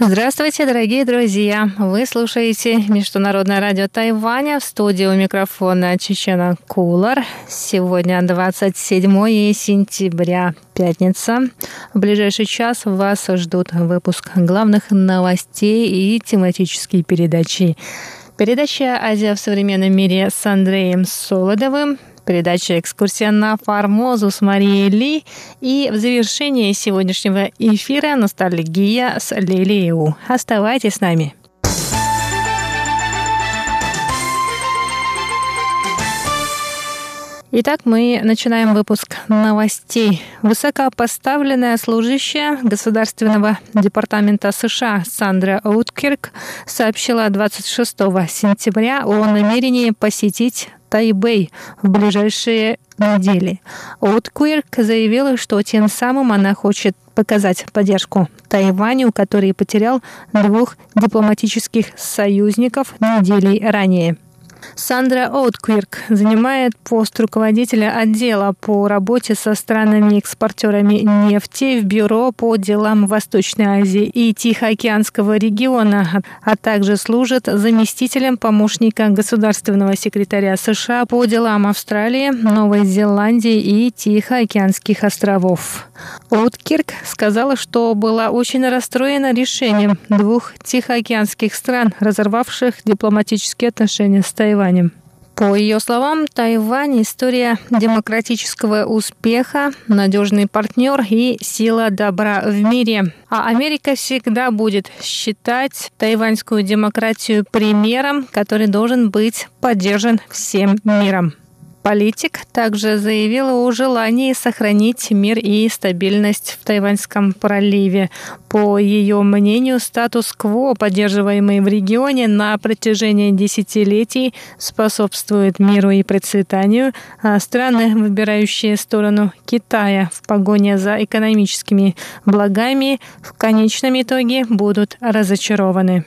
Здравствуйте, дорогие друзья! Вы слушаете Международное радио Тайваня в студии у микрофона Чечена Кулар. Сегодня 27 сентября, пятница. В ближайший час вас ждут выпуск главных новостей и тематические передачи. Передача «Азия в современном мире» с Андреем Солодовым, передача «Экскурсия на Формозу» с Марией Ли и в завершении сегодняшнего эфира «Ностальгия» с Лилией Оставайтесь с нами. Итак, мы начинаем выпуск новостей. Высокопоставленная служащая Государственного департамента США Сандра Уткирк сообщила 26 сентября о намерении посетить Тайбэй в ближайшие недели. Уткирк заявила, что тем самым она хочет показать поддержку Тайваню, который потерял двух дипломатических союзников недели ранее. Сандра Оутквирк занимает пост руководителя отдела по работе со странами-экспортерами нефти в Бюро по делам Восточной Азии и Тихоокеанского региона, а также служит заместителем помощника государственного секретаря США по делам Австралии, Новой Зеландии и Тихоокеанских островов. Оуткирк сказала, что была очень расстроена решением двух тихоокеанских стран, разорвавших дипломатические отношения с Тайванем Тайванем. По ее словам, Тайвань – история демократического успеха, надежный партнер и сила добра в мире. А Америка всегда будет считать тайваньскую демократию примером, который должен быть поддержан всем миром. Политик также заявила о желании сохранить мир и стабильность в Тайваньском проливе. По ее мнению, статус-кво, поддерживаемый в регионе на протяжении десятилетий, способствует миру и процветанию, а страны, выбирающие сторону Китая в погоне за экономическими благами, в конечном итоге будут разочарованы.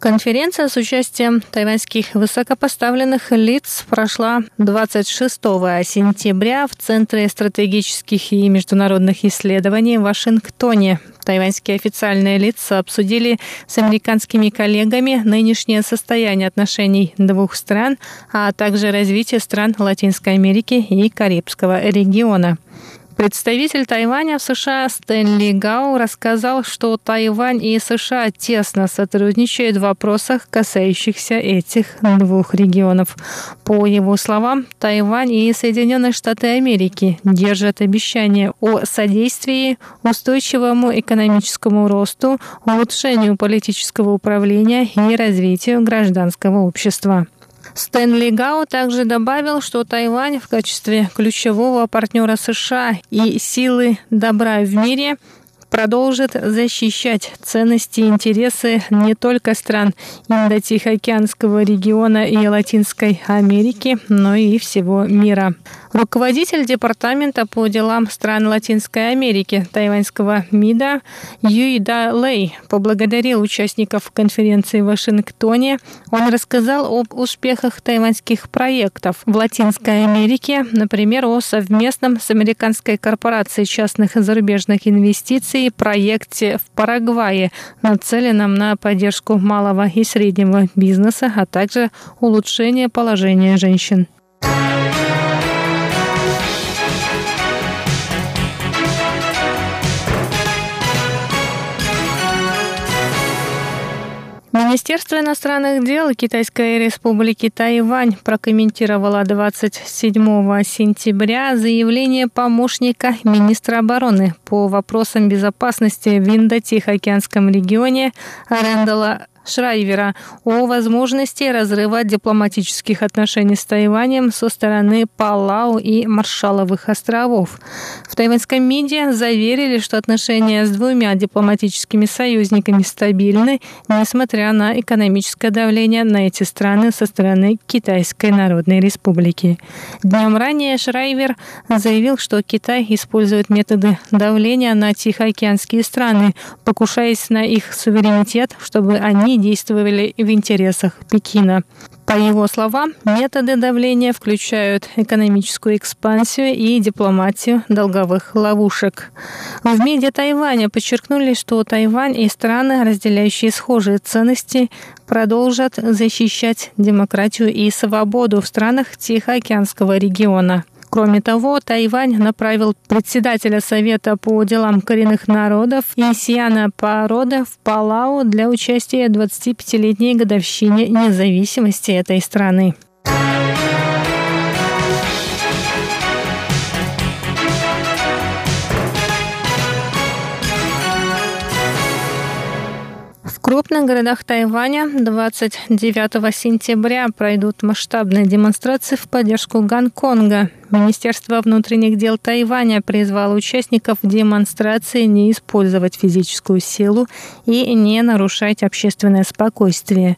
Конференция с участием тайваньских высокопоставленных лиц прошла 26 сентября в Центре стратегических и международных исследований в Вашингтоне. Тайваньские официальные лица обсудили с американскими коллегами нынешнее состояние отношений двух стран, а также развитие стран Латинской Америки и Карибского региона. Представитель Тайваня в США Стэнли Гау рассказал, что Тайвань и США тесно сотрудничают в вопросах, касающихся этих двух регионов. По его словам, Тайвань и Соединенные Штаты Америки держат обещание о содействии устойчивому экономическому росту, улучшению политического управления и развитию гражданского общества. Стэнли Гао также добавил, что Тайвань в качестве ключевого партнера США и силы добра в мире продолжит защищать ценности и интересы не только стран Индо-Тихоокеанского региона и Латинской Америки, но и всего мира. Руководитель Департамента по делам стран Латинской Америки тайваньского МИДа Юйда Лэй поблагодарил участников конференции в Вашингтоне. Он рассказал об успехах тайваньских проектов в Латинской Америке, например, о совместном с американской корпорацией частных зарубежных инвестиций проекте в Парагвае, нацеленном на поддержку малого и среднего бизнеса, а также улучшение положения женщин. Министерство иностранных дел Китайской республики Тайвань прокомментировало 27 сентября заявление помощника министра обороны по вопросам безопасности в Индо-Тихоокеанском регионе Рэндала Шрайвера о возможности разрыва дипломатических отношений с Тайванем со стороны Палау и Маршаловых островов. В тайваньском МИДе заверили, что отношения с двумя дипломатическими союзниками стабильны, несмотря на экономическое давление на эти страны со стороны Китайской Народной Республики. Днем ранее Шрайвер заявил, что Китай использует методы давления на Тихоокеанские страны, покушаясь на их суверенитет, чтобы они действовали в интересах Пекина. По его словам, методы давления включают экономическую экспансию и дипломатию долговых ловушек. В МИДе Тайваня подчеркнули, что Тайвань и страны, разделяющие схожие ценности, продолжат защищать демократию и свободу в странах Тихоокеанского региона. Кроме того, Тайвань направил председателя Совета по делам коренных народов Исьяна Парода в Палау для участия в 25-летней годовщине независимости этой страны. В крупных городах Тайваня 29 сентября пройдут масштабные демонстрации в поддержку Гонконга. Министерство внутренних дел Тайваня призвало участников демонстрации не использовать физическую силу и не нарушать общественное спокойствие.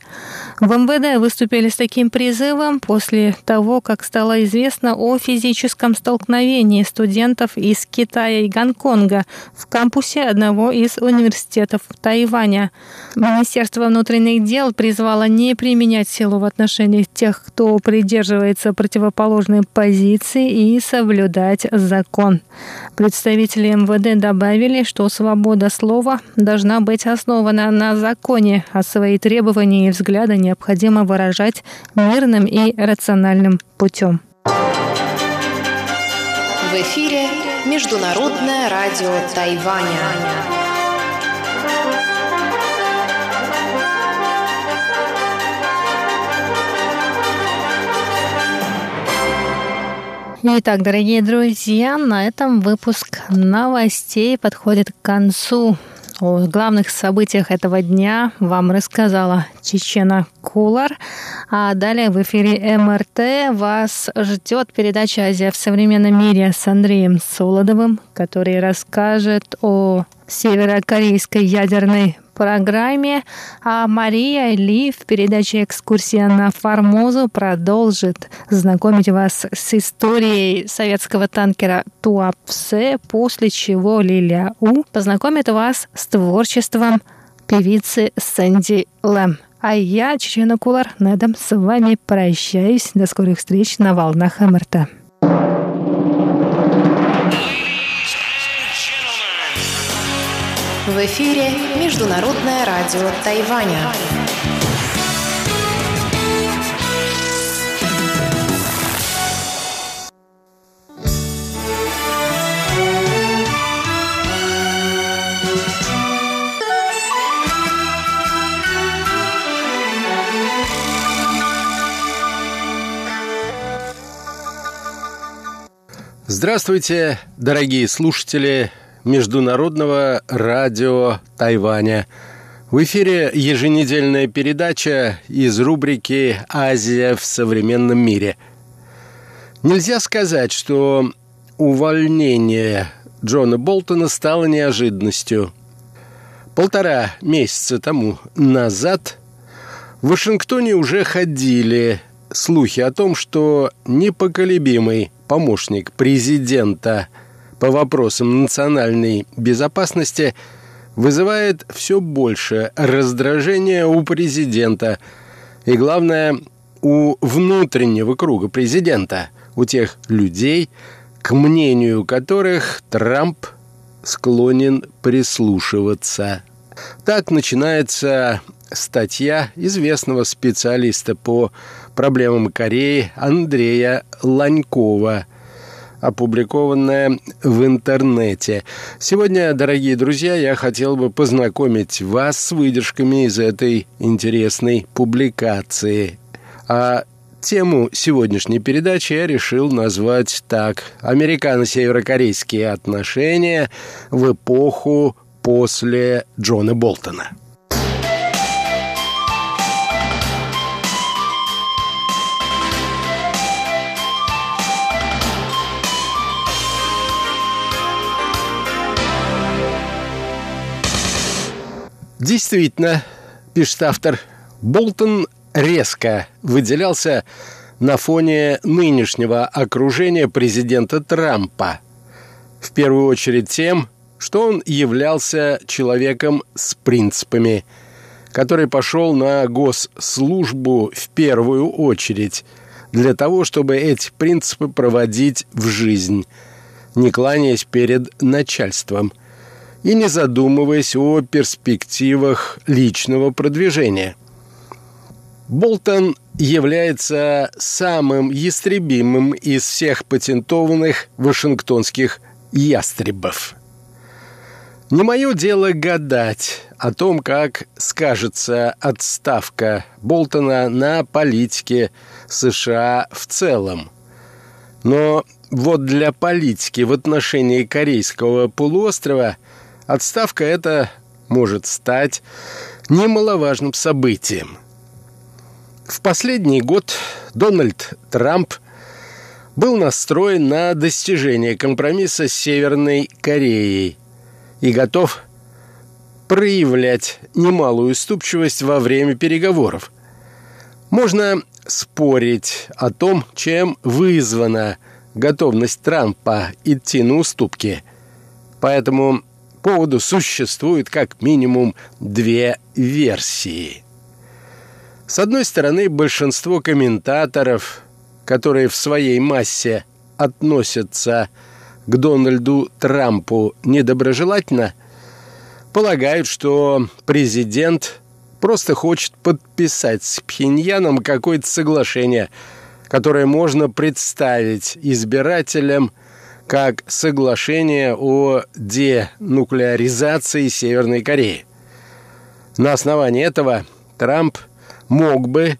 В МВД выступили с таким призывом после того, как стало известно о физическом столкновении студентов из Китая и Гонконга в кампусе одного из университетов Тайваня. Министерство внутренних дел призвало не применять силу в отношении тех, кто придерживается противоположной позиции и соблюдать закон. Представители МВД добавили, что свобода слова должна быть основана на законе, а свои требования и взгляды необходимо выражать мирным и рациональным путем. В эфире Международное радио Тайваня. Итак, дорогие друзья, на этом выпуск новостей подходит к концу. О главных событиях этого дня вам рассказала Чечена Кулар. А далее в эфире МРТ вас ждет передача «Азия в современном мире» с Андреем Солодовым, который расскажет о северокорейской ядерной программе, а Мария Ли в передаче «Экскурсия на Формозу» продолжит знакомить вас с историей советского танкера Туапсе, после чего Лилия У познакомит вас с творчеством певицы Сэнди Лэм. А я, Чечена Кулар, на этом с вами прощаюсь. До скорых встреч на волнах МРТ. Эфире Международное радио Тайваня. Здравствуйте, дорогие слушатели Международного радио Тайваня. В эфире еженедельная передача из рубрики «Азия в современном мире». Нельзя сказать, что увольнение Джона Болтона стало неожиданностью. Полтора месяца тому назад в Вашингтоне уже ходили слухи о том, что непоколебимый помощник президента – по вопросам национальной безопасности вызывает все больше раздражения у президента и, главное, у внутреннего круга президента, у тех людей, к мнению которых Трамп склонен прислушиваться. Так начинается статья известного специалиста по проблемам Кореи Андрея Ланькова – опубликованное в интернете. Сегодня, дорогие друзья, я хотел бы познакомить вас с выдержками из этой интересной публикации. А Тему сегодняшней передачи я решил назвать так «Американо-северокорейские отношения в эпоху после Джона Болтона». Действительно, пишет автор, Болтон резко выделялся на фоне нынешнего окружения президента Трампа. В первую очередь тем, что он являлся человеком с принципами, который пошел на госслужбу в первую очередь для того, чтобы эти принципы проводить в жизнь, не кланяясь перед начальством и не задумываясь о перспективах личного продвижения – Болтон является самым ястребимым из всех патентованных вашингтонских ястребов. Не мое дело гадать о том, как скажется отставка Болтона на политике США в целом. Но вот для политики в отношении Корейского полуострова отставка эта может стать немаловажным событием. В последний год Дональд Трамп был настроен на достижение компромисса с Северной Кореей и готов проявлять немалую уступчивость во время переговоров. Можно спорить о том, чем вызвана готовность Трампа идти на уступки. По этому поводу существует как минимум две версии – с одной стороны, большинство комментаторов, которые в своей массе относятся к Дональду Трампу недоброжелательно, полагают, что президент просто хочет подписать с Пхеньяном какое-то соглашение, которое можно представить избирателям как соглашение о денуклеаризации Северной Кореи. На основании этого Трамп – мог бы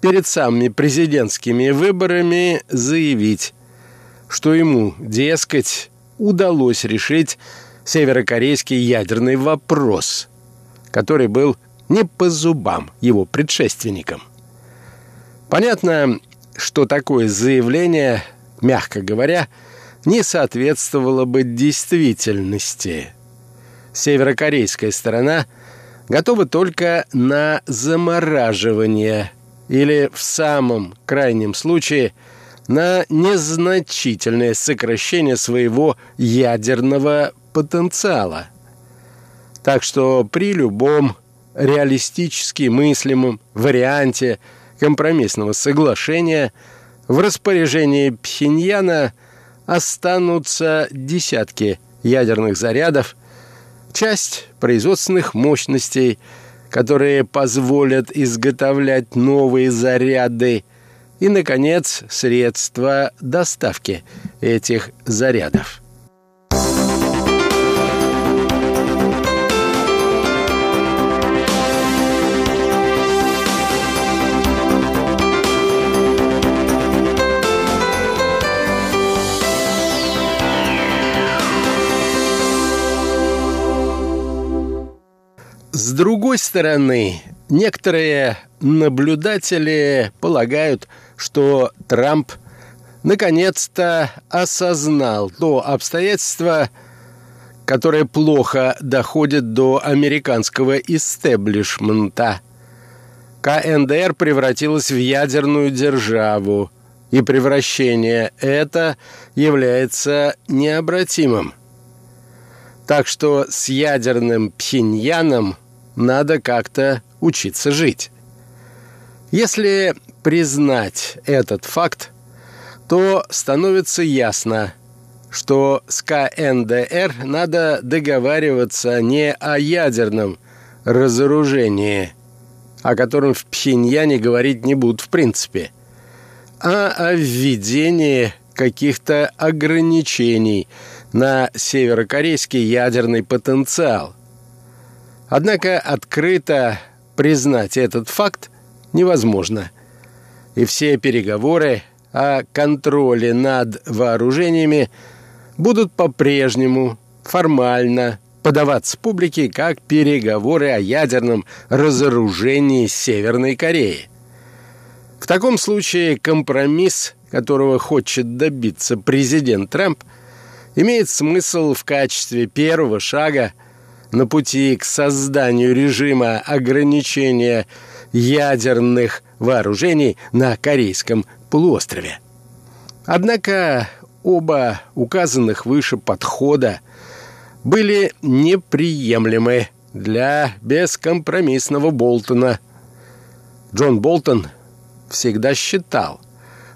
перед самыми президентскими выборами заявить, что ему, дескать, удалось решить северокорейский ядерный вопрос, который был не по зубам его предшественникам. Понятно, что такое заявление, мягко говоря, не соответствовало бы действительности. Северокорейская сторона – готовы только на замораживание или в самом крайнем случае на незначительное сокращение своего ядерного потенциала. Так что при любом реалистически мыслимом варианте компромиссного соглашения в распоряжении Пхеньяна останутся десятки ядерных зарядов – часть производственных мощностей, которые позволят изготовлять новые заряды, и, наконец, средства доставки этих зарядов. Другой стороны, некоторые наблюдатели полагают, что Трамп наконец-то осознал то обстоятельство, которое плохо доходит до американского истеблишмента. КНДР превратилась в ядерную державу, и превращение это является необратимым. Так что с ядерным Пхеньяном надо как-то учиться жить. Если признать этот факт, то становится ясно, что с КНДР надо договариваться не о ядерном разоружении, о котором в Пхеньяне говорить не будут в принципе, а о введении каких-то ограничений на северокорейский ядерный потенциал – Однако открыто признать этот факт невозможно. И все переговоры о контроле над вооружениями будут по-прежнему формально подаваться публике как переговоры о ядерном разоружении Северной Кореи. В таком случае компромисс, которого хочет добиться президент Трамп, имеет смысл в качестве первого шага на пути к созданию режима ограничения ядерных вооружений на Корейском полуострове. Однако оба указанных выше подхода были неприемлемы для бескомпромиссного Болтона. Джон Болтон всегда считал,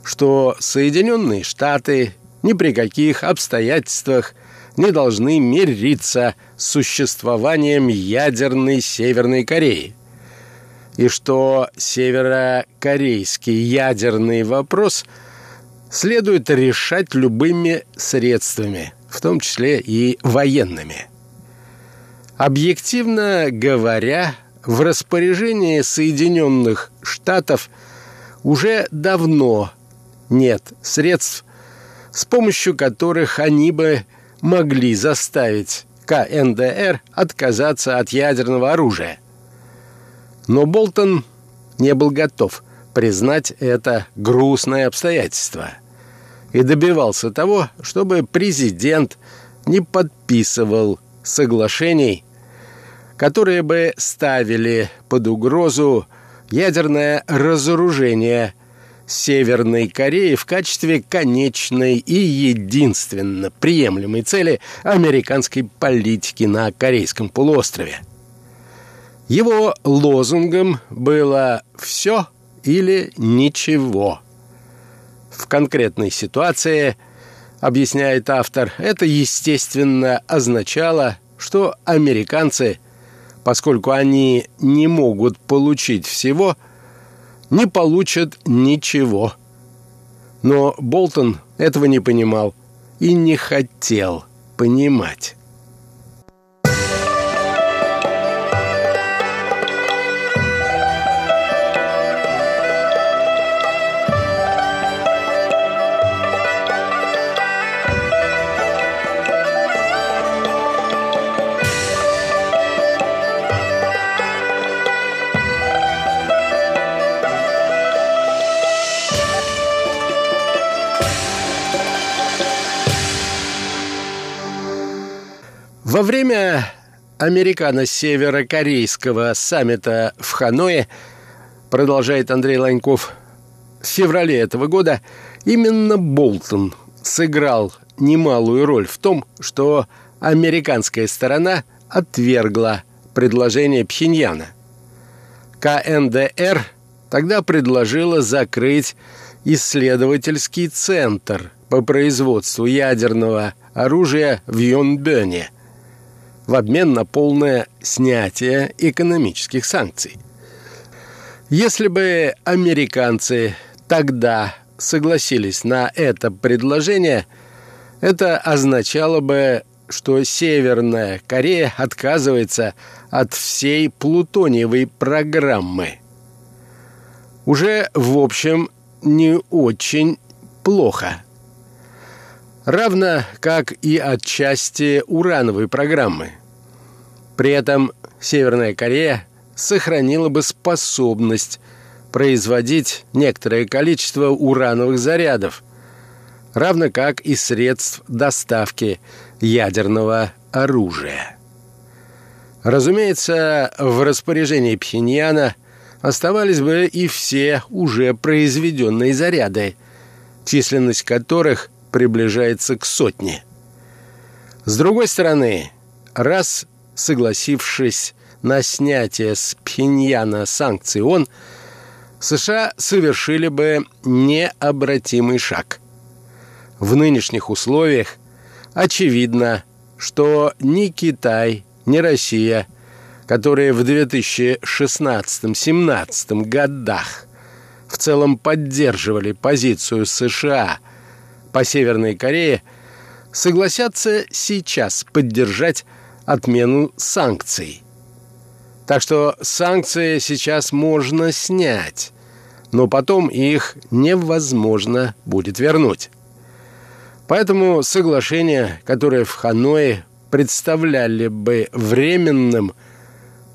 что Соединенные Штаты ни при каких обстоятельствах не должны мириться с существованием ядерной Северной Кореи, и что северокорейский ядерный вопрос следует решать любыми средствами, в том числе и военными. Объективно говоря, в распоряжении Соединенных Штатов уже давно нет средств, с помощью которых они бы могли заставить КНДР отказаться от ядерного оружия. Но Болтон не был готов признать это грустное обстоятельство и добивался того, чтобы президент не подписывал соглашений, которые бы ставили под угрозу ядерное разоружение Северной Кореи в качестве конечной и единственно приемлемой цели американской политики на Корейском полуострове. Его лозунгом было «все или ничего». В конкретной ситуации, объясняет автор, это, естественно, означало, что американцы, поскольку они не могут получить всего, не получат ничего. Но Болтон этого не понимал и не хотел понимать. Время американо-северокорейского саммита в Ханое, продолжает Андрей Ланьков, в феврале этого года именно Болтон сыграл немалую роль в том, что американская сторона отвергла предложение Пхеньяна. КНДР тогда предложила закрыть исследовательский центр по производству ядерного оружия в Йонбёне – в обмен на полное снятие экономических санкций. Если бы американцы тогда согласились на это предложение, это означало бы, что Северная Корея отказывается от всей плутониевой программы. Уже, в общем, не очень плохо. Равно как и отчасти урановой программы. При этом Северная Корея сохранила бы способность производить некоторое количество урановых зарядов, равно как и средств доставки ядерного оружия. Разумеется, в распоряжении Пхеньяна оставались бы и все уже произведенные заряды, численность которых приближается к сотне. С другой стороны, раз согласившись на снятие с Пхеньяна санкций ООН, США совершили бы необратимый шаг. В нынешних условиях очевидно, что ни Китай, ни Россия, которые в 2016-17 годах в целом поддерживали позицию США – по Северной Корее согласятся сейчас поддержать отмену санкций. Так что санкции сейчас можно снять, но потом их невозможно будет вернуть. Поэтому соглашение, которое в Ханое представляли бы временным,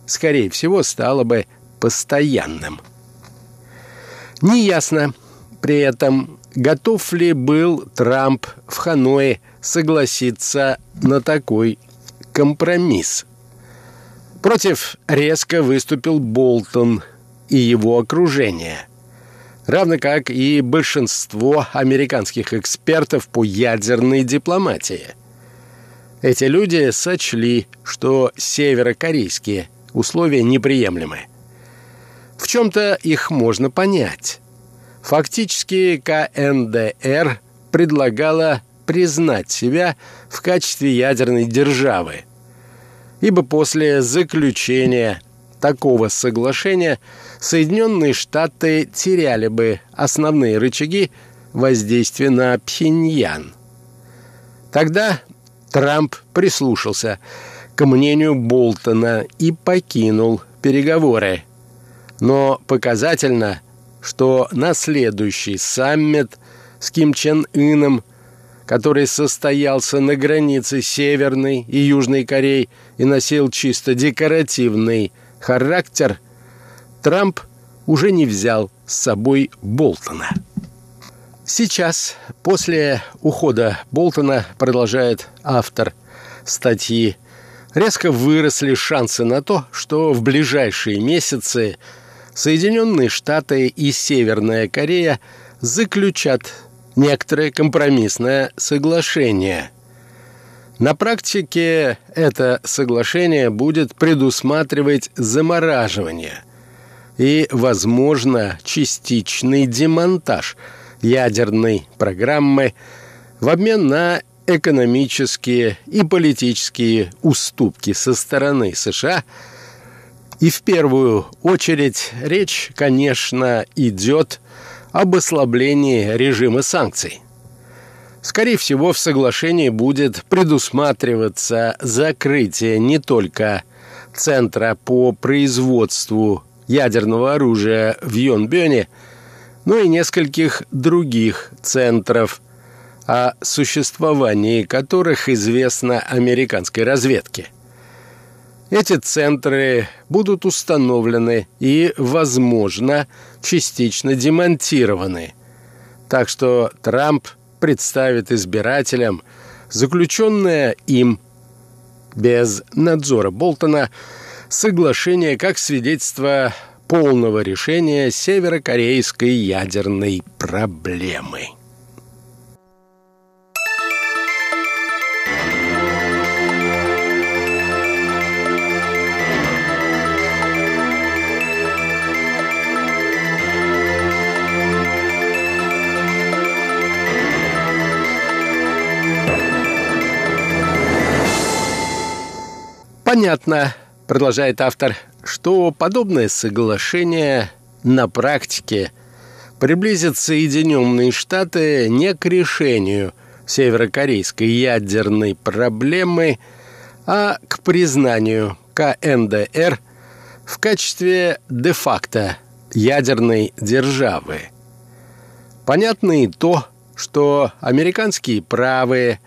скорее всего, стало бы постоянным. Неясно при этом, готов ли был Трамп в Ханое согласиться на такой компромисс. Против резко выступил Болтон и его окружение, равно как и большинство американских экспертов по ядерной дипломатии. Эти люди сочли, что северокорейские условия неприемлемы. В чем-то их можно понять. Фактически КНДР предлагала признать себя в качестве ядерной державы, ибо после заключения такого соглашения Соединенные Штаты теряли бы основные рычаги воздействия на Пхеньян. Тогда Трамп прислушался к мнению Болтона и покинул переговоры – но показательно, что на следующий саммит с Ким Чен Ыном, который состоялся на границе Северной и Южной Кореи и носил чисто декоративный характер, Трамп уже не взял с собой Болтона. Сейчас, после ухода Болтона, продолжает автор статьи, резко выросли шансы на то, что в ближайшие месяцы Соединенные Штаты и Северная Корея заключат некоторое компромиссное соглашение. На практике это соглашение будет предусматривать замораживание и, возможно, частичный демонтаж ядерной программы в обмен на экономические и политические уступки со стороны США – и в первую очередь речь, конечно, идет об ослаблении режима санкций. Скорее всего, в соглашении будет предусматриваться закрытие не только Центра по производству ядерного оружия в Йонбёне, но и нескольких других центров, о существовании которых известно американской разведке – эти центры будут установлены и, возможно, частично демонтированы. Так что Трамп представит избирателям заключенное им без надзора Болтона соглашение как свидетельство полного решения северокорейской ядерной проблемы. Понятно, продолжает автор, что подобное соглашение на практике приблизит Соединенные Штаты не к решению северокорейской ядерной проблемы, а к признанию КНДР в качестве де-факто ядерной державы. Понятно и то, что американские правые,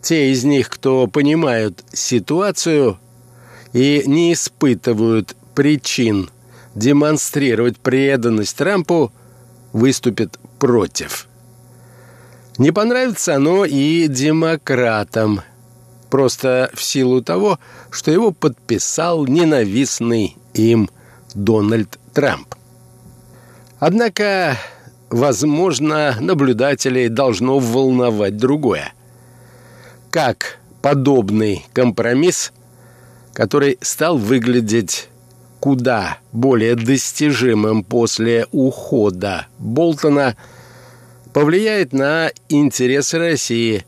те из них, кто понимают ситуацию, и не испытывают причин демонстрировать преданность Трампу, выступят против. Не понравится оно и демократам, просто в силу того, что его подписал ненавистный им Дональд Трамп. Однако, возможно, наблюдателей должно волновать другое. Как подобный компромисс который стал выглядеть куда более достижимым после ухода Болтона, повлияет на интересы России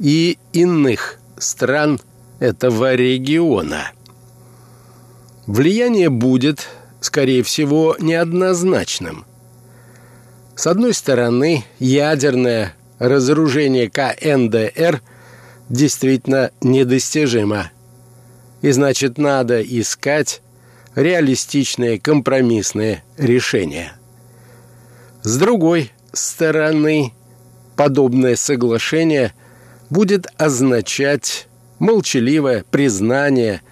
и иных стран этого региона. Влияние будет, скорее всего, неоднозначным. С одной стороны, ядерное разоружение КНДР действительно недостижимо – и значит, надо искать реалистичные компромиссные решения. С другой стороны, подобное соглашение будет означать молчаливое признание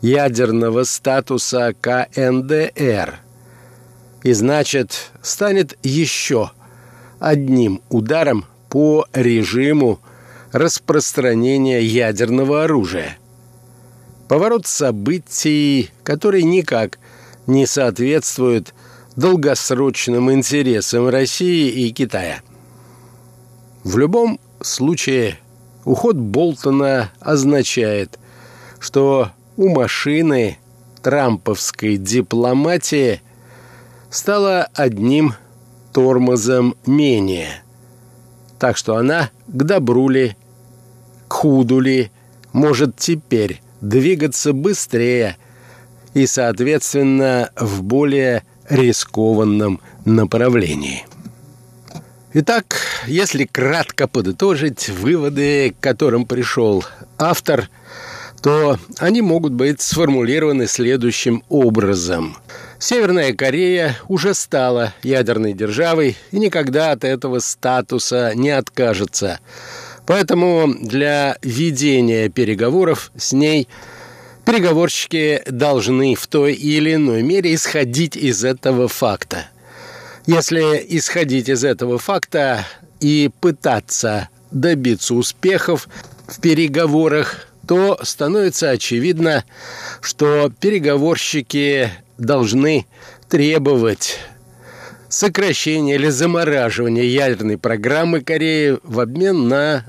ядерного статуса КНДР и значит станет еще одним ударом по режиму распространения ядерного оружия – Поворот событий, который никак не соответствует долгосрочным интересам России и Китая. В любом случае, уход Болтона означает, что у машины трамповской дипломатии стало одним тормозом менее. Так что она к добру ли, к худу ли, может теперь двигаться быстрее и, соответственно, в более рискованном направлении. Итак, если кратко подытожить выводы, к которым пришел автор, то они могут быть сформулированы следующим образом. Северная Корея уже стала ядерной державой и никогда от этого статуса не откажется. Поэтому для ведения переговоров с ней переговорщики должны в той или иной мере исходить из этого факта. Если исходить из этого факта и пытаться добиться успехов в переговорах, то становится очевидно, что переговорщики должны требовать сокращения или замораживания ядерной программы Кореи в обмен на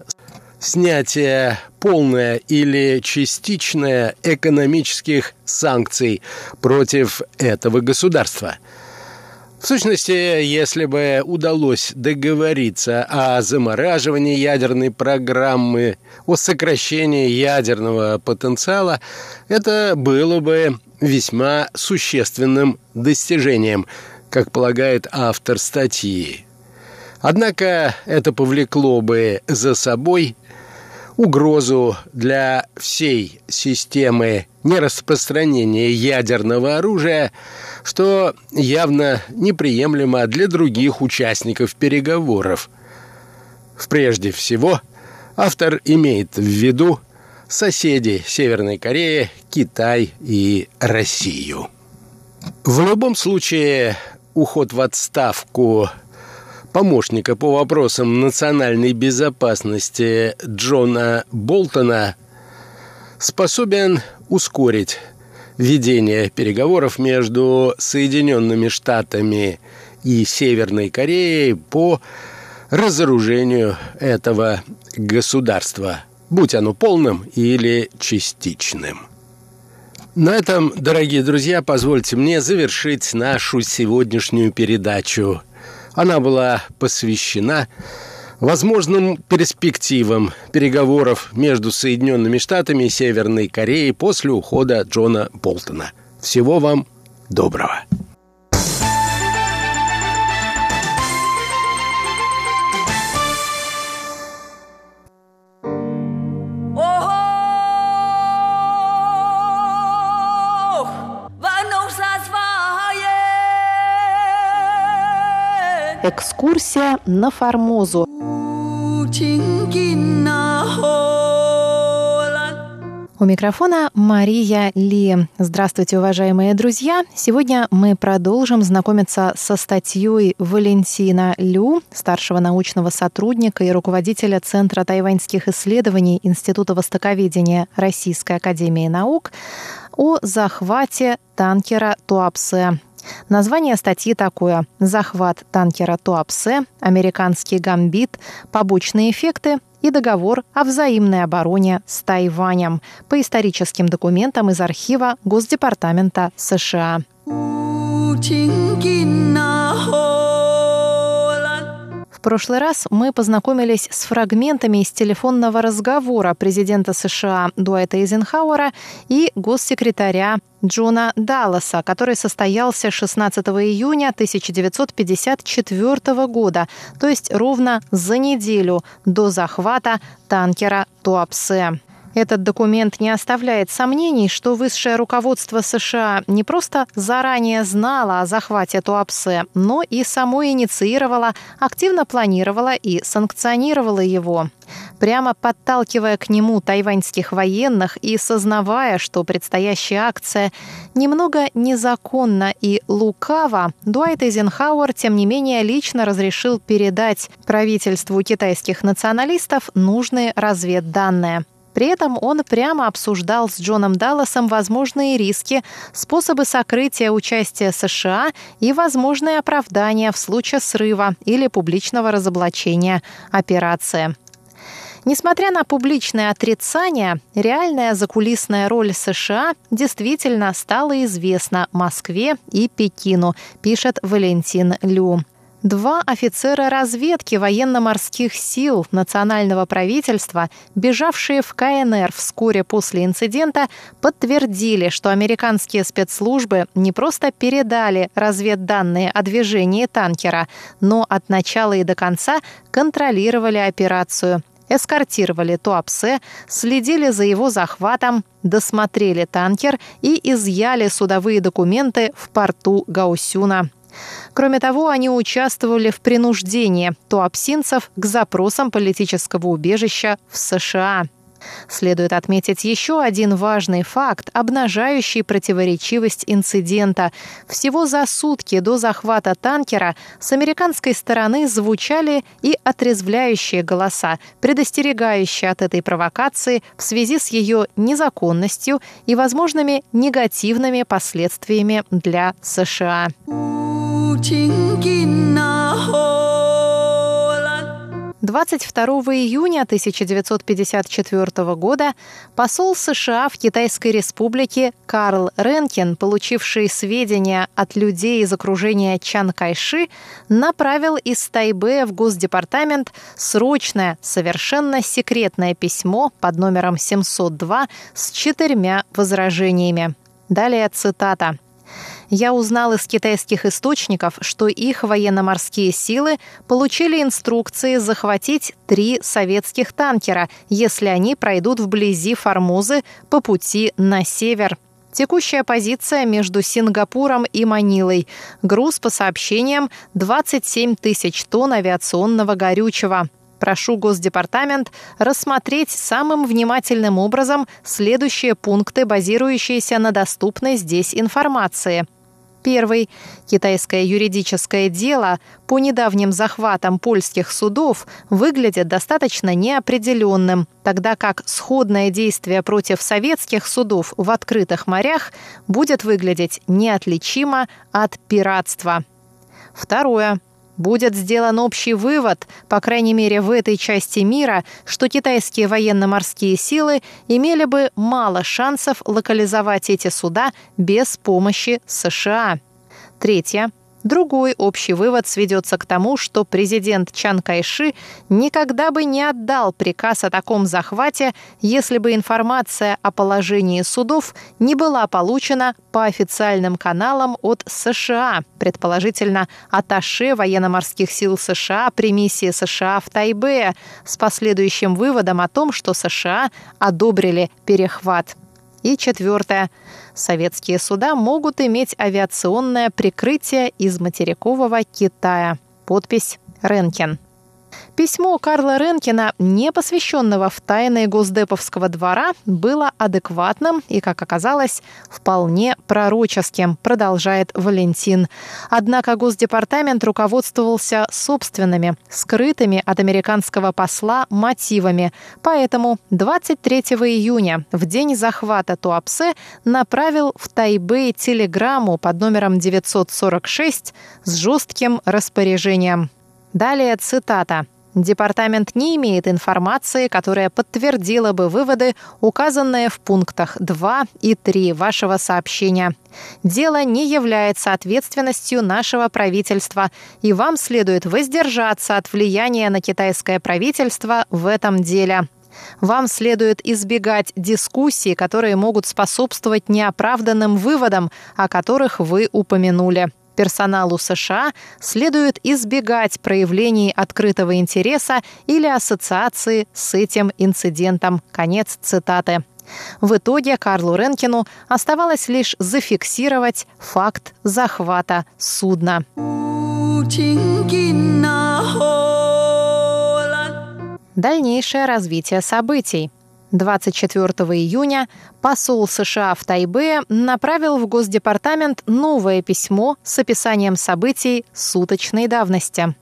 снятие полное или частичное экономических санкций против этого государства – в сущности, если бы удалось договориться о замораживании ядерной программы, о сокращении ядерного потенциала, это было бы весьма существенным достижением, как полагает автор статьи. Однако это повлекло бы за собой угрозу для всей системы нераспространения ядерного оружия, что явно неприемлемо для других участников переговоров. Прежде всего, автор имеет в виду соседей Северной Кореи, Китай и Россию. В любом случае, уход в отставку помощника по вопросам национальной безопасности Джона Болтона способен ускорить ведение переговоров между Соединенными Штатами и Северной Кореей по разоружению этого государства, будь оно полным или частичным. На этом, дорогие друзья, позвольте мне завершить нашу сегодняшнюю передачу – она была посвящена возможным перспективам переговоров между Соединенными Штатами и Северной Кореей после ухода Джона Болтона. Всего вам доброго! Экскурсия на Формозу. У микрофона Мария Ли. Здравствуйте, уважаемые друзья! Сегодня мы продолжим знакомиться со статьей Валентина Лю, старшего научного сотрудника и руководителя Центра тайваньских исследований Института востоковедения Российской академии наук, о захвате танкера Туапсе Название статьи такое «Захват танкера Туапсе», «Американский гамбит», «Побочные эффекты» и договор о взаимной обороне с Тайванем по историческим документам из архива Госдепартамента США. Прошлый раз мы познакомились с фрагментами из телефонного разговора президента США Дуайта Эйзенхауэра и госсекретаря Джона Далласа, который состоялся 16 июня 1954 года, то есть ровно за неделю до захвата танкера Туапсе. Этот документ не оставляет сомнений, что высшее руководство США не просто заранее знало о захвате Туапсе, но и само инициировало, активно планировало и санкционировало его прямо подталкивая к нему тайваньских военных и сознавая, что предстоящая акция немного незаконна и лукава, Дуайт Эйзенхауэр, тем не менее, лично разрешил передать правительству китайских националистов нужные разведданные. При этом он прямо обсуждал с Джоном Далласом возможные риски, способы сокрытия участия США и возможные оправдания в случае срыва или публичного разоблачения операции. Несмотря на публичное отрицание, реальная закулисная роль США действительно стала известна Москве и Пекину, пишет Валентин Лю. Два офицера разведки военно-морских сил национального правительства, бежавшие в КНР вскоре после инцидента, подтвердили, что американские спецслужбы не просто передали разведданные о движении танкера, но от начала и до конца контролировали операцию эскортировали Туапсе, следили за его захватом, досмотрели танкер и изъяли судовые документы в порту Гаусюна. Кроме того, они участвовали в принуждении туапсинцев к запросам политического убежища в США. Следует отметить еще один важный факт, обнажающий противоречивость инцидента. Всего за сутки до захвата танкера с американской стороны звучали и отрезвляющие голоса, предостерегающие от этой провокации в связи с ее незаконностью и возможными негативными последствиями для США. 22 июня 1954 года посол США в Китайской республике Карл Ренкин, получивший сведения от людей из окружения Чан Кайши, направил из Тайбэя в Госдепартамент срочное, совершенно секретное письмо под номером 702 с четырьмя возражениями. Далее цитата. Я узнал из китайских источников, что их военно-морские силы получили инструкции захватить три советских танкера, если они пройдут вблизи Формозы по пути на север. Текущая позиция между Сингапуром и Манилой. Груз по сообщениям 27 тысяч тонн авиационного горючего. Прошу Госдепартамент рассмотреть самым внимательным образом следующие пункты, базирующиеся на доступной здесь информации. Первый. Китайское юридическое дело по недавним захватам польских судов выглядит достаточно неопределенным, тогда как сходное действие против советских судов в открытых морях будет выглядеть неотличимо от пиратства. Второе будет сделан общий вывод, по крайней мере в этой части мира, что китайские военно-морские силы имели бы мало шансов локализовать эти суда без помощи США. Третье. Другой общий вывод сведется к тому, что президент Чан Кайши никогда бы не отдал приказ о таком захвате, если бы информация о положении судов не была получена по официальным каналам от США, предположительно Аташе военно-морских сил США при миссии США в Тайбе, с последующим выводом о том, что США одобрили перехват. И четвертое. Советские суда могут иметь авиационное прикрытие из материкового Китая. Подпись «Ренкен». Письмо Карла Ренкина, не посвященного в тайны Госдеповского двора, было адекватным и, как оказалось, вполне пророческим, продолжает Валентин. Однако Госдепартамент руководствовался собственными, скрытыми от американского посла мотивами. Поэтому 23 июня, в день захвата Туапсе, направил в Тайбэй телеграмму под номером 946 с жестким распоряжением. Далее цитата. Департамент не имеет информации, которая подтвердила бы выводы, указанные в пунктах 2 и 3 вашего сообщения. Дело не является ответственностью нашего правительства, и вам следует воздержаться от влияния на китайское правительство в этом деле. Вам следует избегать дискуссий, которые могут способствовать неоправданным выводам, о которых вы упомянули. Персоналу США следует избегать проявлений открытого интереса или ассоциации с этим инцидентом. Конец цитаты. В итоге Карлу Ренкину оставалось лишь зафиксировать факт захвата судна. Дальнейшее развитие событий. 24 июня посол США в Тайбе направил в Госдепартамент новое письмо с описанием событий суточной давности.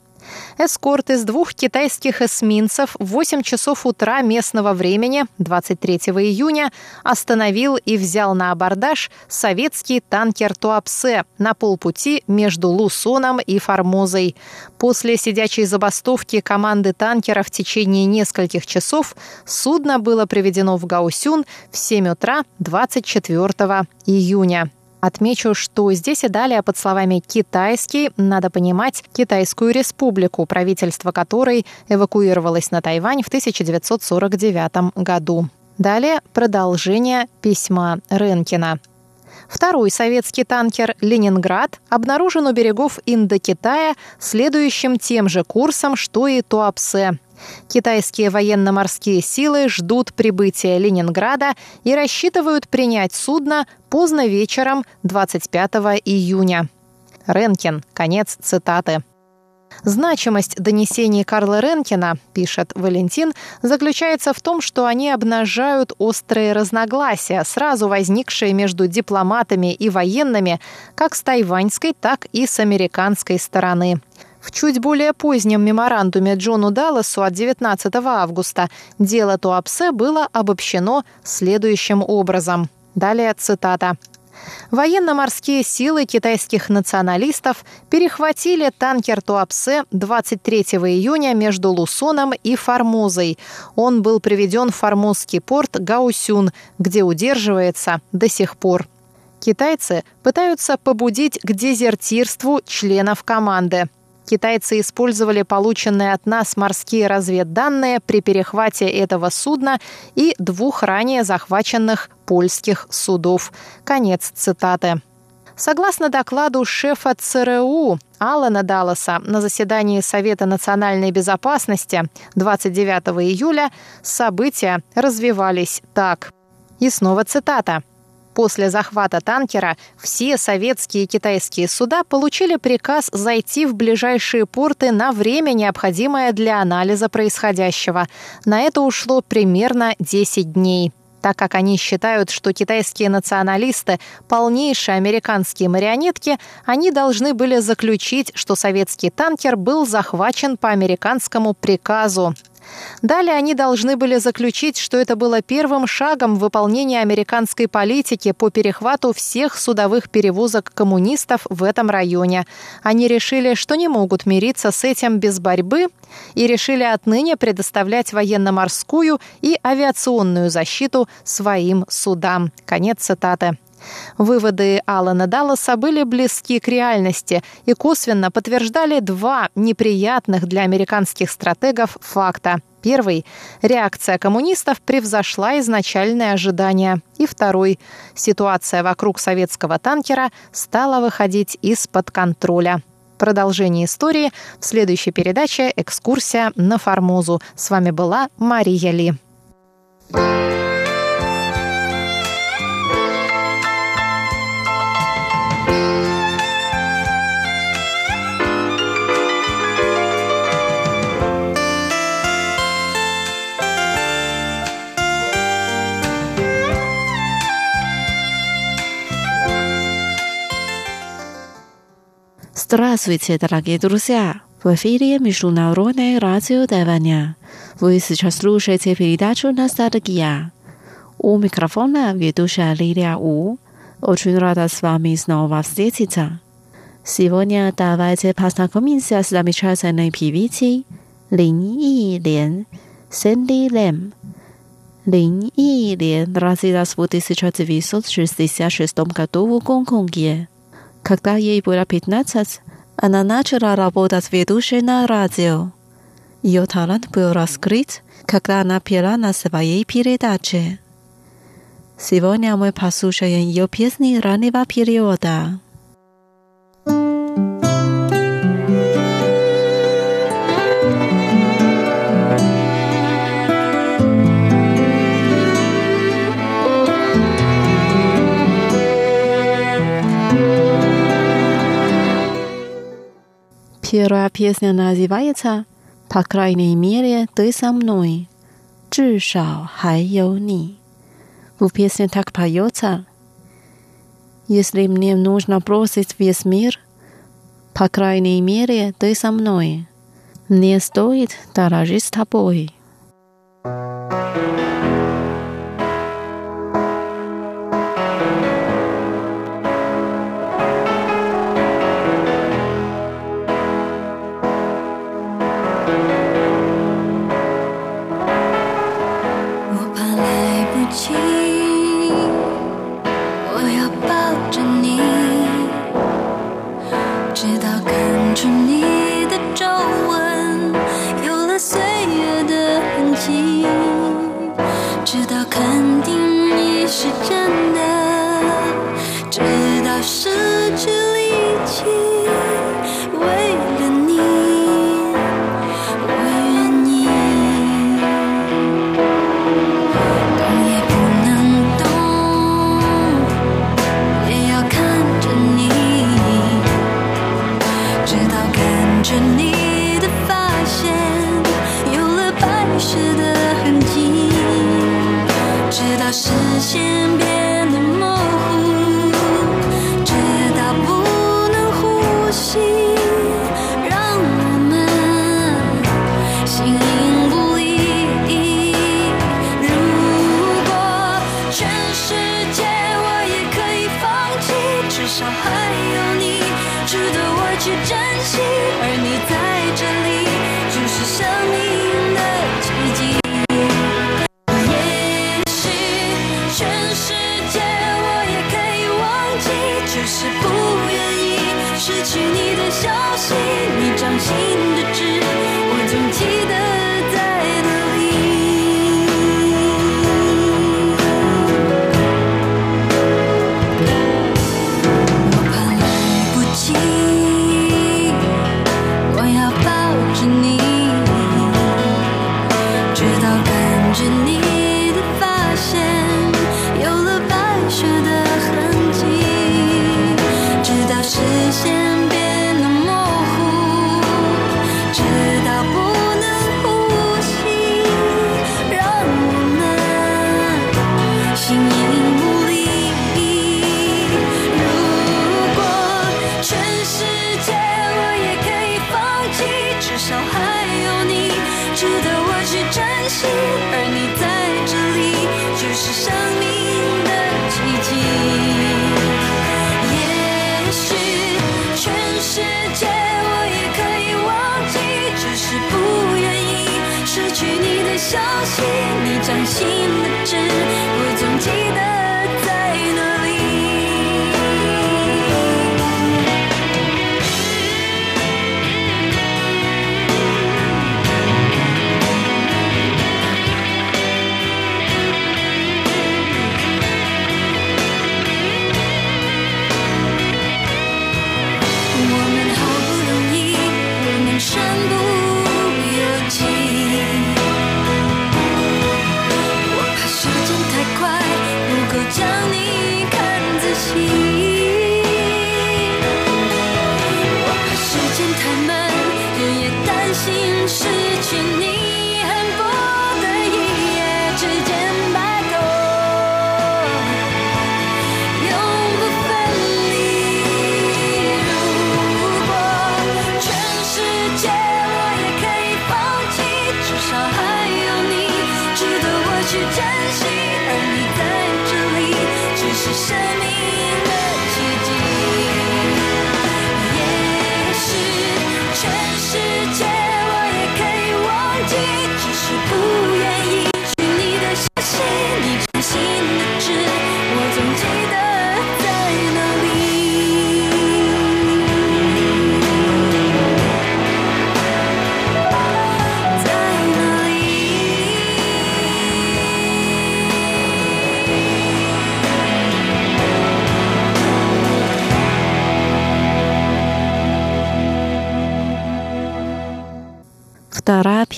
Эскорт из двух китайских эсминцев в 8 часов утра местного времени 23 июня остановил и взял на абордаж советский танкер Туапсе на полпути между Лусоном и Формозой. После сидячей забастовки команды танкера в течение нескольких часов судно было приведено в Гаусюн в 7 утра 24 июня. Отмечу, что здесь и далее под словами «китайский» надо понимать Китайскую республику, правительство которой эвакуировалось на Тайвань в 1949 году. Далее продолжение письма Ренкина. Второй советский танкер «Ленинград» обнаружен у берегов Индокитая следующим тем же курсом, что и Туапсе. Китайские военно-морские силы ждут прибытия Ленинграда и рассчитывают принять судно поздно вечером 25 июня. Ренкин. Конец цитаты. Значимость донесений Карла Ренкина, пишет Валентин, заключается в том, что они обнажают острые разногласия, сразу возникшие между дипломатами и военными как с тайваньской, так и с американской стороны. В чуть более позднем меморандуме Джону Далласу от 19 августа дело Туапсе было обобщено следующим образом. Далее цитата. Военно-морские силы китайских националистов перехватили танкер Туапсе 23 июня между Лусоном и Формозой. Он был приведен в формозский порт Гаусюн, где удерживается до сих пор. Китайцы пытаются побудить к дезертирству членов команды китайцы использовали полученные от нас морские разведданные при перехвате этого судна и двух ранее захваченных польских судов. Конец цитаты. Согласно докладу шефа ЦРУ Алана Далласа на заседании Совета национальной безопасности 29 июля события развивались так. И снова цитата. После захвата танкера все советские и китайские суда получили приказ зайти в ближайшие порты на время, необходимое для анализа происходящего. На это ушло примерно 10 дней так как они считают, что китайские националисты – полнейшие американские марионетки, они должны были заключить, что советский танкер был захвачен по американскому приказу. Далее они должны были заключить, что это было первым шагом в выполнении американской политики по перехвату всех судовых перевозок коммунистов в этом районе. Они решили, что не могут мириться с этим без борьбы и решили отныне предоставлять военно-морскую и авиационную защиту своим судам. Конец цитаты. Выводы Алана Далласа были близки к реальности и косвенно подтверждали два неприятных для американских стратегов факта. Первый – реакция коммунистов превзошла изначальные ожидания. И второй – ситуация вокруг советского танкера стала выходить из-под контроля. Продолжение истории в следующей передаче «Экскурсия на Формозу». С вами была Мария Ли. Здравствуйте, дорогие друзья! В эфире Международное радио Тайваня. Вы сейчас слушаете передачу «Ностальгия». У микрофона ведущая Лилия У. Очень рада с вами снова встретиться. Сегодня давайте познакомимся с замечательной певицей Лин Илен, Сэнди Лэм. Лин Илен родилась в 1966 году в Гонконге. Когда ей было 15, она начала работать ведущей на радио. Ее талант был раскрыт, когда она пела на своей передаче. Сегодня мы послушаем ее песни раннего периода. Первая песня называется «По крайней мере, ты со мной». «Чишао хай йо ни». В песне так поется «Если мне нужно бросить весь мир, по крайней мере, ты со мной. Мне стоит дорожить с тобой». thank you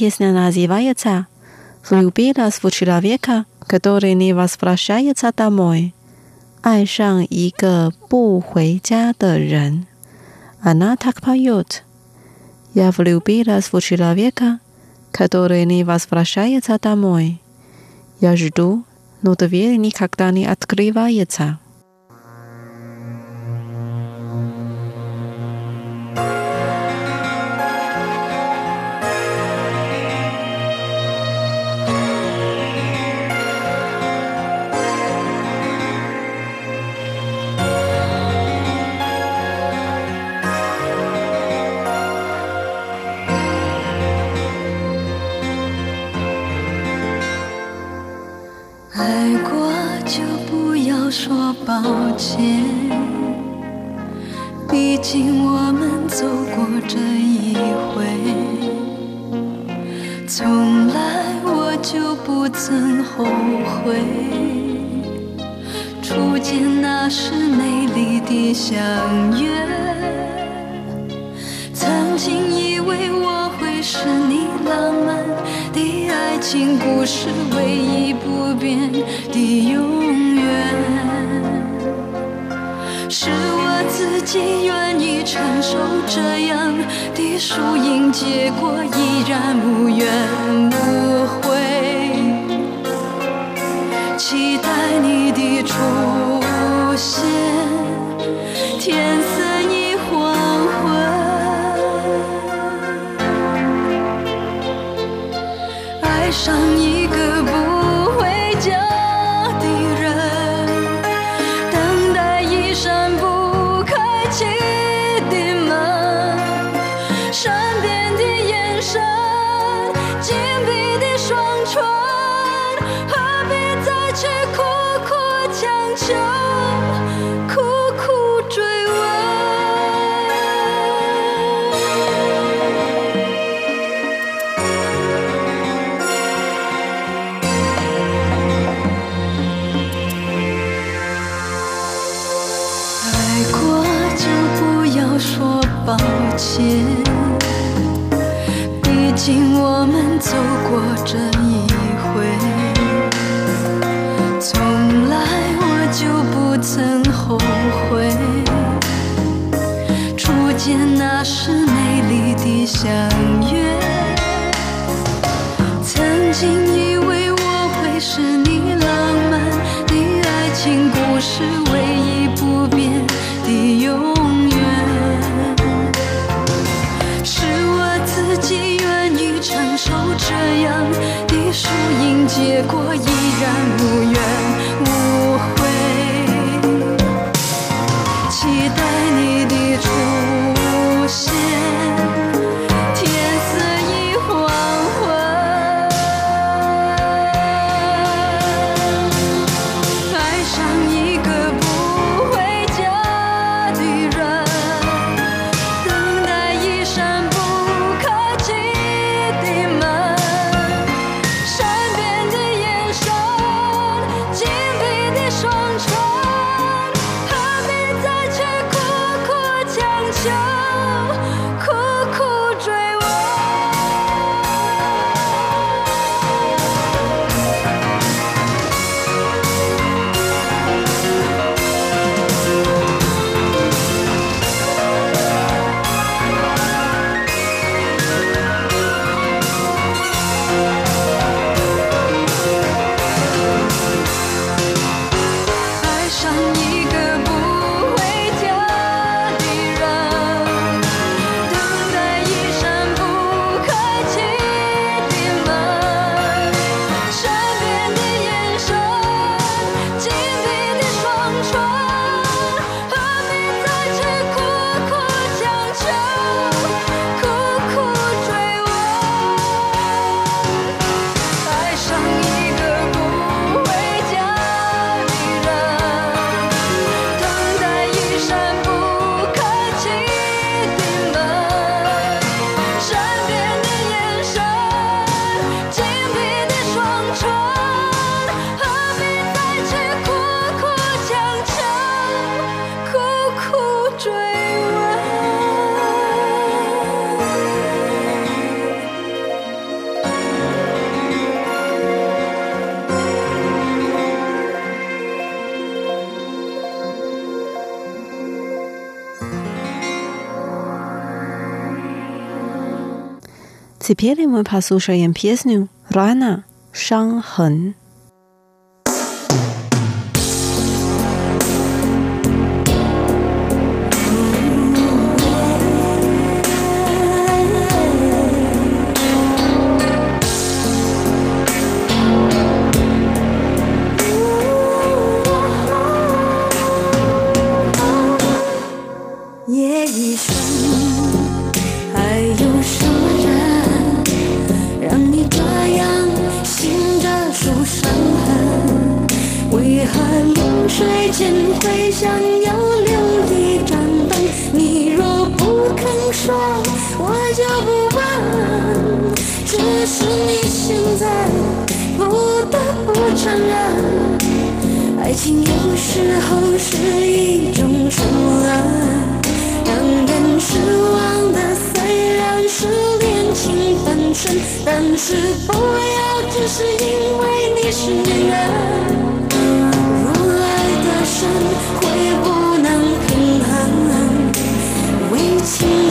песня называется «Влюбилась в человека, который не возвращается домой». «Ай шан и ге бу. Она так поет. «Я влюбилась в человека, который не возвращается домой. Я жду, но дверь никогда не открывается». 爱过就不要说抱歉毕竟我们走过这一回。从来我就不曾后悔初见那时美丽的相约曾经以为我会是你浪漫情故事唯一不变的永远是我自己愿意承受这样的输赢结果依然无怨无悔期待你的出现天色上后悔初见那是美丽的相约。Теперь мы послушаем песню «Рана», «Шанхэн». 却不能平衡。为情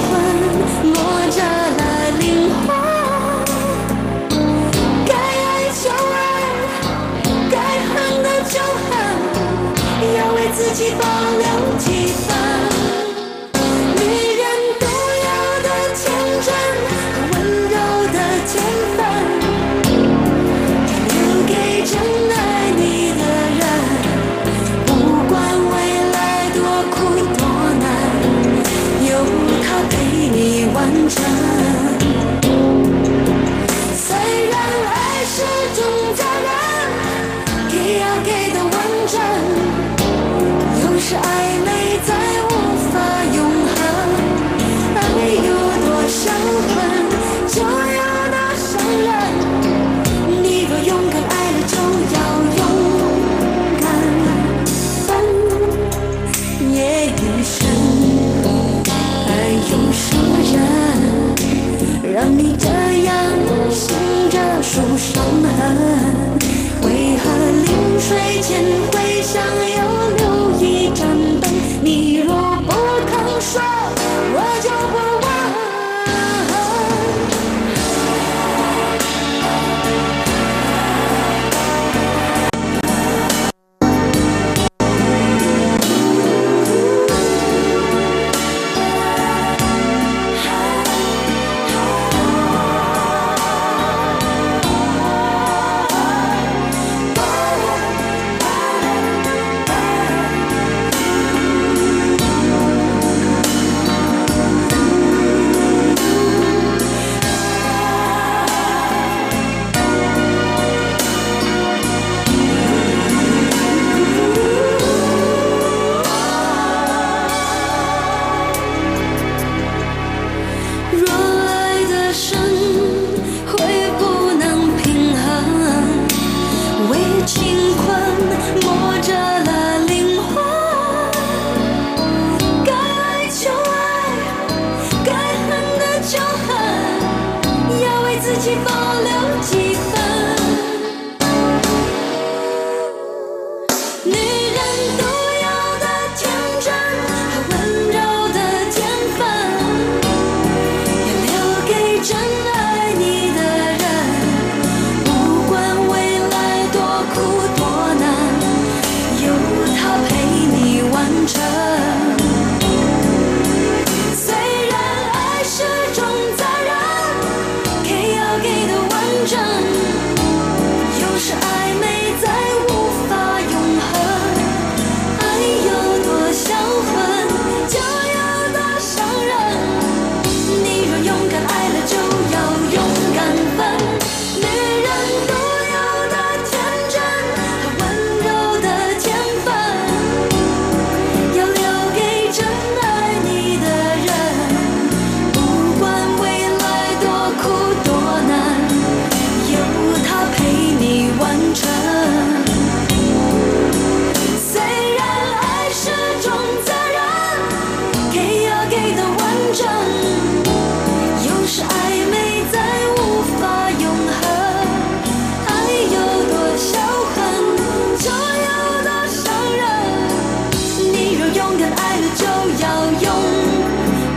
敢爱了就要勇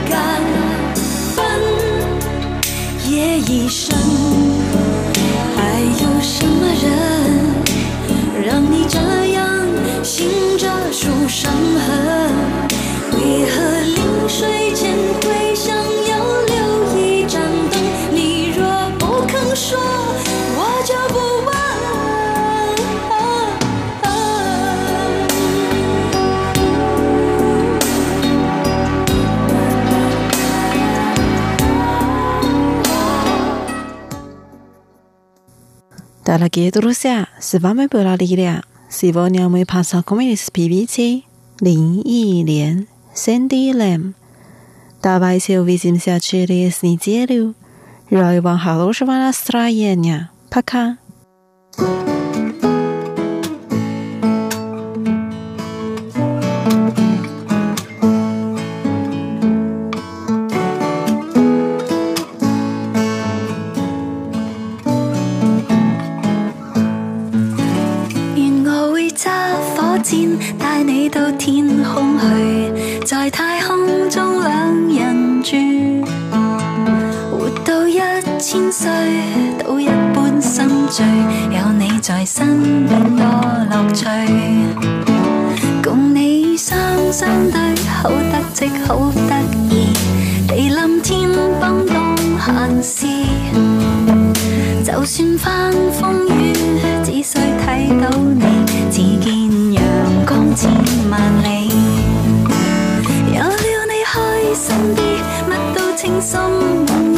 敢分夜已深还有什么人让你这样醒着数伤痕？Дорогие друзья, с вами была Лилия. Сегодня мы познакомились с PVC 林忆莲 Sandy Lam. Давайте увидимся через неделю. Желаю вам хорошего настроения. Пока. thank you 衰，都一般心醉。有你在身边多乐趣，共你双双对，好得戚好得意。地冧天崩当闲事，就算翻风雨，只需睇到你，只见阳光千万里。有了你开心啲，乜都轻松满。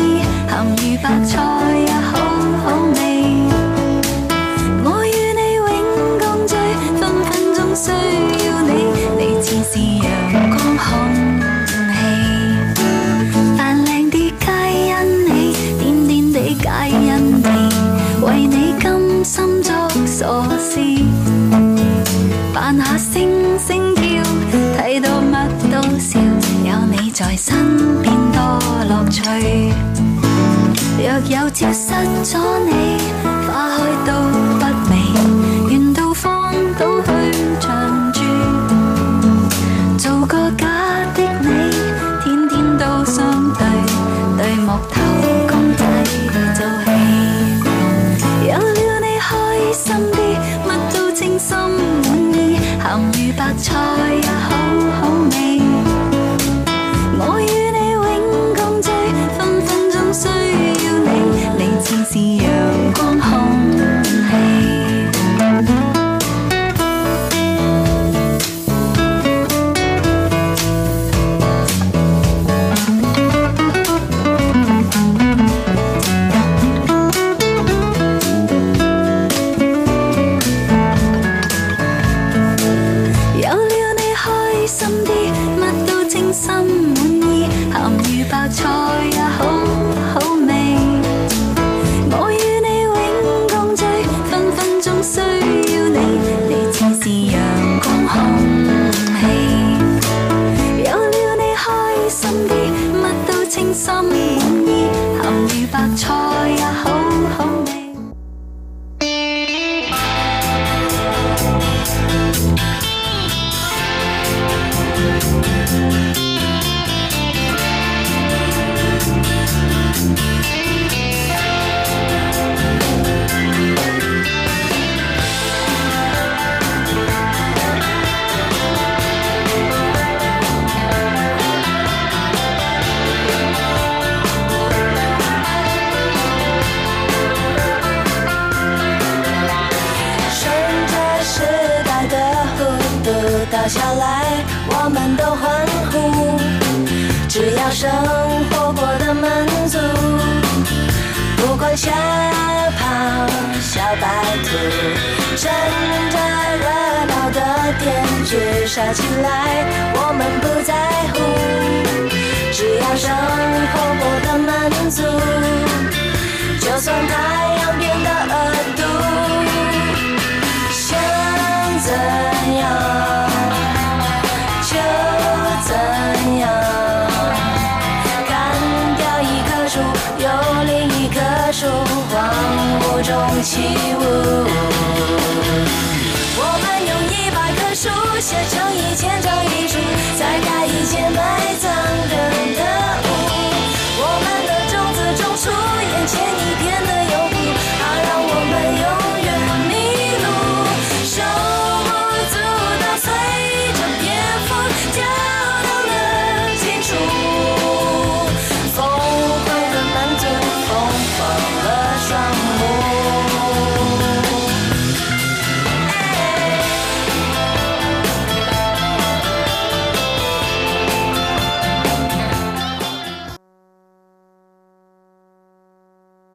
咸鱼白菜。Música 写成一千张一